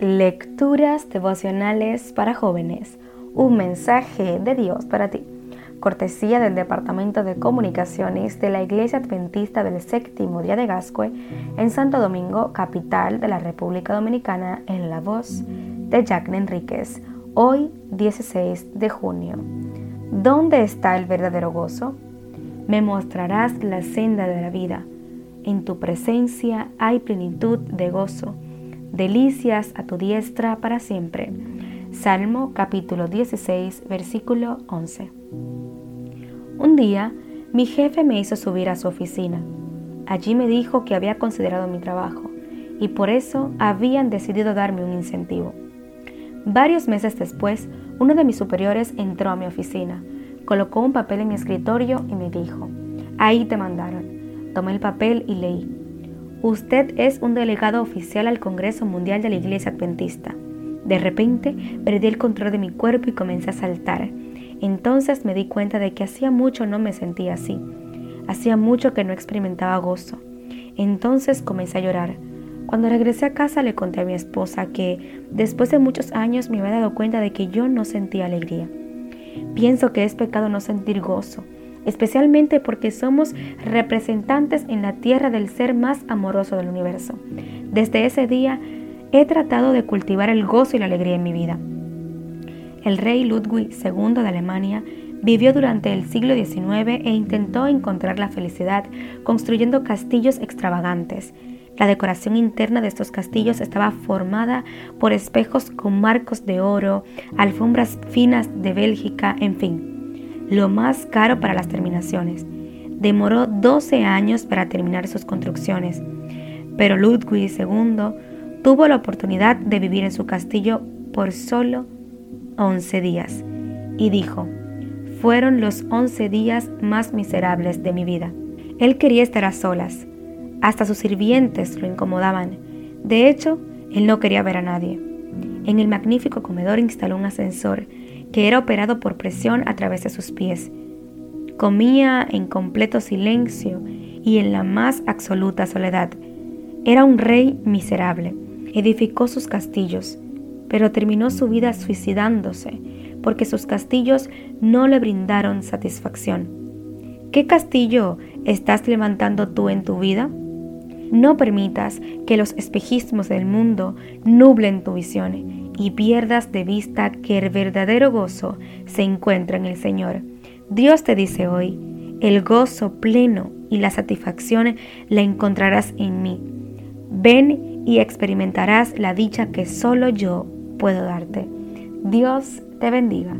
Lecturas devocionales para jóvenes. Un mensaje de Dios para ti. Cortesía del Departamento de Comunicaciones de la Iglesia Adventista del Séptimo Día de Gascue en Santo Domingo, capital de la República Dominicana, en la voz de Jack Enríquez. Hoy, 16 de junio. ¿Dónde está el verdadero gozo? Me mostrarás la senda de la vida. En tu presencia hay plenitud de gozo delicias a tu diestra para siempre. Salmo capítulo 16, versículo 11. Un día, mi jefe me hizo subir a su oficina. Allí me dijo que había considerado mi trabajo y por eso habían decidido darme un incentivo. Varios meses después, uno de mis superiores entró a mi oficina, colocó un papel en mi escritorio y me dijo, ahí te mandaron. Tomé el papel y leí, Usted es un delegado oficial al Congreso Mundial de la Iglesia Adventista. De repente perdí el control de mi cuerpo y comencé a saltar. Entonces me di cuenta de que hacía mucho no me sentía así. Hacía mucho que no experimentaba gozo. Entonces comencé a llorar. Cuando regresé a casa le conté a mi esposa que después de muchos años me había dado cuenta de que yo no sentía alegría. Pienso que es pecado no sentir gozo especialmente porque somos representantes en la tierra del ser más amoroso del universo. Desde ese día he tratado de cultivar el gozo y la alegría en mi vida. El rey Ludwig II de Alemania vivió durante el siglo XIX e intentó encontrar la felicidad construyendo castillos extravagantes. La decoración interna de estos castillos estaba formada por espejos con marcos de oro, alfombras finas de Bélgica, en fin lo más caro para las terminaciones. Demoró 12 años para terminar sus construcciones, pero Ludwig II tuvo la oportunidad de vivir en su castillo por solo 11 días y dijo, fueron los 11 días más miserables de mi vida. Él quería estar a solas, hasta sus sirvientes lo incomodaban. De hecho, él no quería ver a nadie. En el magnífico comedor instaló un ascensor que era operado por presión a través de sus pies. Comía en completo silencio y en la más absoluta soledad. Era un rey miserable. Edificó sus castillos, pero terminó su vida suicidándose porque sus castillos no le brindaron satisfacción. ¿Qué castillo estás levantando tú en tu vida? No permitas que los espejismos del mundo nublen tu visión y pierdas de vista que el verdadero gozo se encuentra en el Señor. Dios te dice hoy, el gozo pleno y la satisfacción la encontrarás en mí. Ven y experimentarás la dicha que solo yo puedo darte. Dios te bendiga.